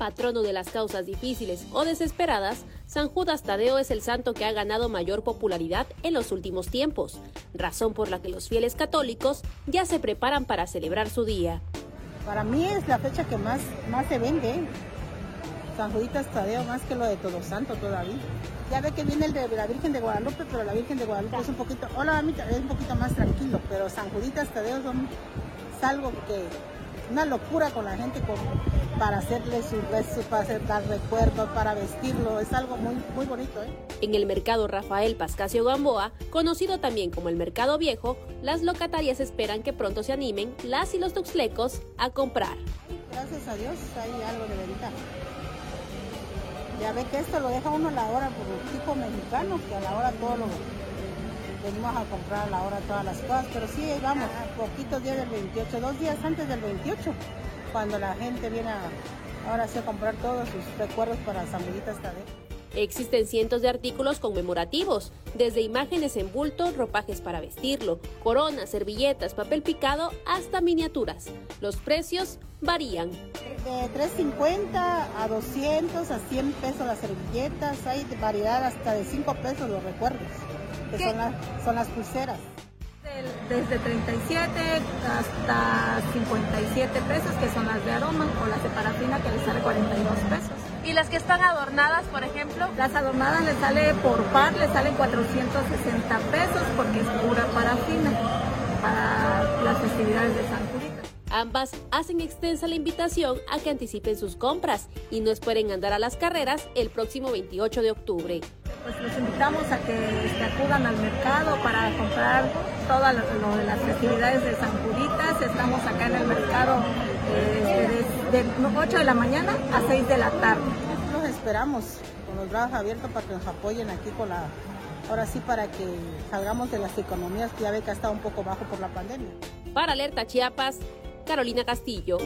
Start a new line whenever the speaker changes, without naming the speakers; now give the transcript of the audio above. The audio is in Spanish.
patrono de las causas difíciles o desesperadas, San Judas Tadeo es el santo que ha ganado mayor popularidad en los últimos tiempos, razón por la que los fieles católicos ya se preparan para celebrar su día.
Para mí es la fecha que más, más se vende, San Juditas Tadeo, más que lo de Todo Santo todavía. Ya ve que viene el de la Virgen de Guadalupe, pero la Virgen de Guadalupe es un poquito, hola es un poquito más tranquilo, pero San Juditas Tadeo es algo que, una locura con la gente para hacerle sus rezos, para hacer, dar recuerdos, para vestirlo, es algo muy, muy bonito. ¿eh?
En el mercado Rafael Pascasio Gamboa, conocido también como el Mercado Viejo, las locatarias esperan que pronto se animen las y los tuxlecos a comprar.
Gracias a Dios hay algo de ventaja. Ya ve que esto lo deja uno a la hora por el tipo mexicano, que a la hora todo lo venimos a comprar a la hora todas las cosas, pero sí, vamos, poquitos días del 28, dos días antes del 28, cuando la gente viene a, ahora sí a comprar todos sus recuerdos para San Miguel Tadeo.
Existen cientos de artículos conmemorativos, desde imágenes en bulto, ropajes para vestirlo, coronas, servilletas, papel picado, hasta miniaturas. Los precios varían.
De 3.50 a 200 a 100 pesos las servilletas, hay variedad hasta de 5 pesos los recuerdos, que son, son las pulseras
desde 37 hasta 57 pesos, que son las de aroma, o las de parafina, que les sale 42 pesos.
¿Y las que están adornadas, por ejemplo?
Las adornadas les sale por par, les salen 460 pesos, porque es pura parafina para las festividades de San Julito.
Ambas hacen extensa la invitación a que anticipen sus compras y no esperen andar a las carreras el próximo 28 de octubre.
Pues los invitamos a que, acudan al mercado para comprar de las festividades de San Juditas. Estamos acá en el mercado eh, de, 8 de la mañana a 6 de la tarde.
Los esperamos con los brazos abiertos para que nos apoyen aquí con la ahora sí para que salgamos de las economías que ya ve que ha estado un poco bajo por la pandemia.
Para Alerta Chiapas, Carolina Castillo.